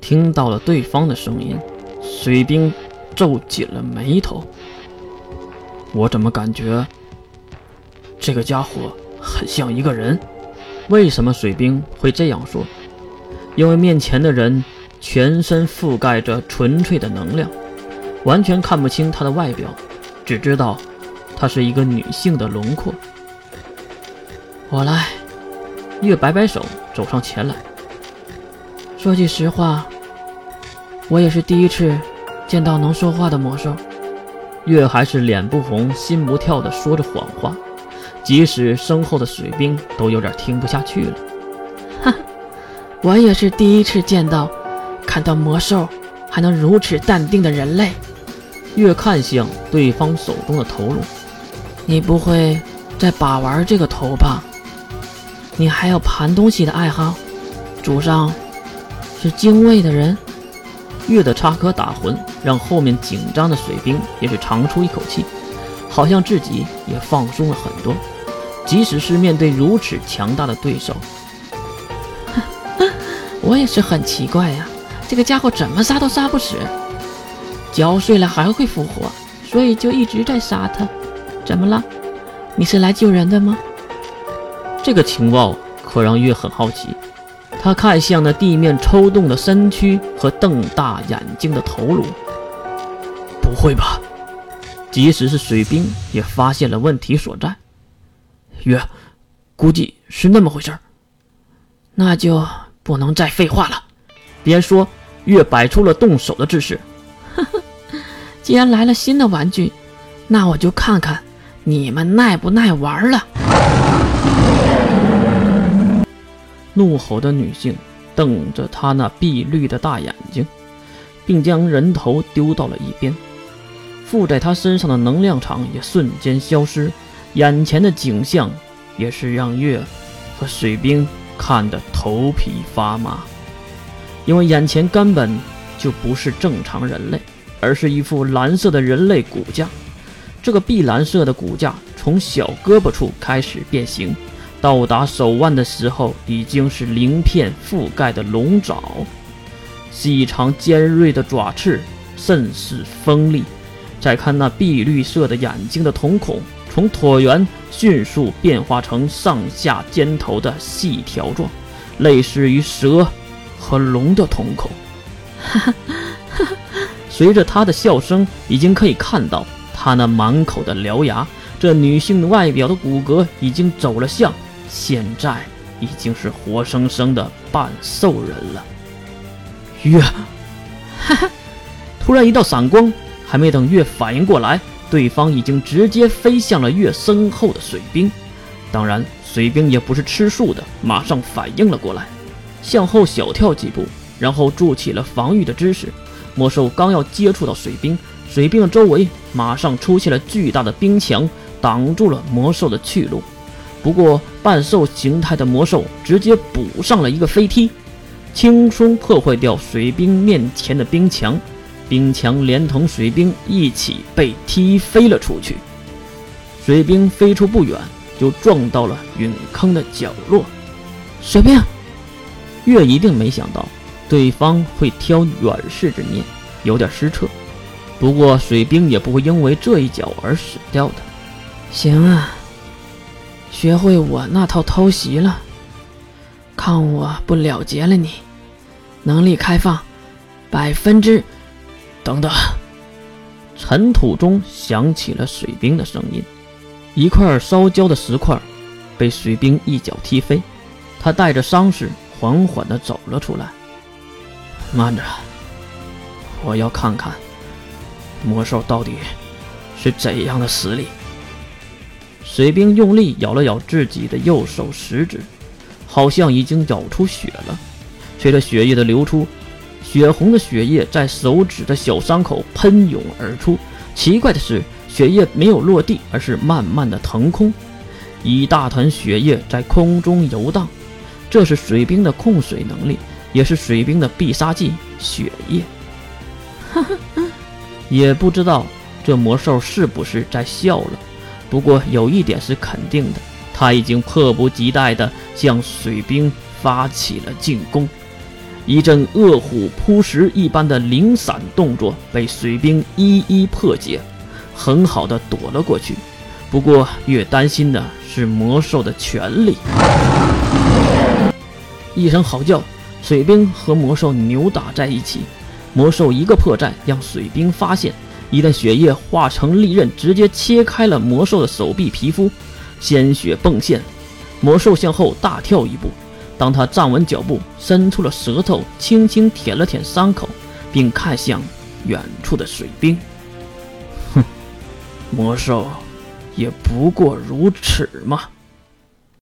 听到了对方的声音，水兵皱紧了眉头。我怎么感觉这个家伙很像一个人？为什么水兵会这样说？因为面前的人全身覆盖着纯粹的能量，完全看不清他的外表，只知道她是一个女性的轮廓。我来，月摆摆手，走上前来。说句实话，我也是第一次见到能说话的魔兽。月还是脸不红心不跳的说着谎话，即使身后的水兵都有点听不下去了。哈，我也是第一次见到看到魔兽还能如此淡定的人类。月看向对方手中的头颅，你不会在把玩这个头吧？你还有盘东西的爱好？祖上是精卫的人？月的插科打诨让后面紧张的水兵也是长出一口气，好像自己也放松了很多。即使是面对如此强大的对手，我也是很奇怪呀，这个家伙怎么杀都杀不死，嚼碎了还会复活，所以就一直在杀他。怎么了？你是来救人的吗？这个情报可让月很好奇，他看向那地面抽动的身躯和瞪大眼睛的头颅。不会吧？即使是水兵也发现了问题所在。月，估计是那么回事儿。那就不能再废话了。边说，月摆出了动手的姿势。呵呵，既然来了新的玩具，那我就看看你们耐不耐玩了。怒吼的女性瞪着他那碧绿的大眼睛，并将人头丢到了一边。附在他身上的能量场也瞬间消失，眼前的景象也是让月和水兵看得头皮发麻，因为眼前根本就不是正常人类，而是一副蓝色的人类骨架。这个碧蓝色的骨架从小胳膊处开始变形。到达手腕的时候，已经是鳞片覆盖的龙爪，细长尖锐的爪刺，甚是锋利。再看那碧绿色的眼睛的瞳孔，从椭圆迅速变化成上下尖头的细条状，类似于蛇和龙的瞳孔。随着他的笑声，已经可以看到他那满口的獠牙。这女性外表的骨骼已经走了相。现在已经是活生生的半兽人了。月，哈哈！突然一道闪光，还没等月反应过来，对方已经直接飞向了月身后的水兵。当然，水兵也不是吃素的，马上反应了过来，向后小跳几步，然后筑起了防御的姿势。魔兽刚要接触到水兵，水兵的周围马上出现了巨大的冰墙，挡住了魔兽的去路。不过，半兽形态的魔兽直接补上了一个飞踢，轻松破坏掉水兵面前的冰墙，冰墙连同水兵一起被踢飞了出去。水兵飞出不远，就撞到了陨坑的角落。水兵，月一定没想到对方会挑远视之念，有点失策。不过，水兵也不会因为这一脚而死掉的。行啊。学会我那套偷袭了，看我不了结了你！能力开放，百分之……等等，尘土中响起了水兵的声音。一块烧焦的石块被水兵一脚踢飞，他带着伤势缓缓地走了出来。慢着，我要看看魔兽到底是怎样的实力。水兵用力咬了咬自己的右手食指，好像已经咬出血了。随着血液的流出，血红的血液在手指的小伤口喷涌而出。奇怪的是，血液没有落地，而是慢慢的腾空，一大团血液在空中游荡。这是水兵的控水能力，也是水兵的必杀技——血液。哈哈，也不知道这魔兽是不是在笑了。不过有一点是肯定的，他已经迫不及待地向水兵发起了进攻。一阵饿虎扑食一般的零散动作被水兵一一破解，很好的躲了过去。不过，越担心的是魔兽的权力。一声嚎叫，水兵和魔兽扭打在一起。魔兽一个破绽让水兵发现，一旦血液化成利刃，直接切开了魔兽的手臂皮肤，鲜血迸现。魔兽向后大跳一步，当他站稳脚步，伸出了舌头，轻轻舔了舔伤口，并看向远处的水兵。哼，魔兽。也不过如此嘛。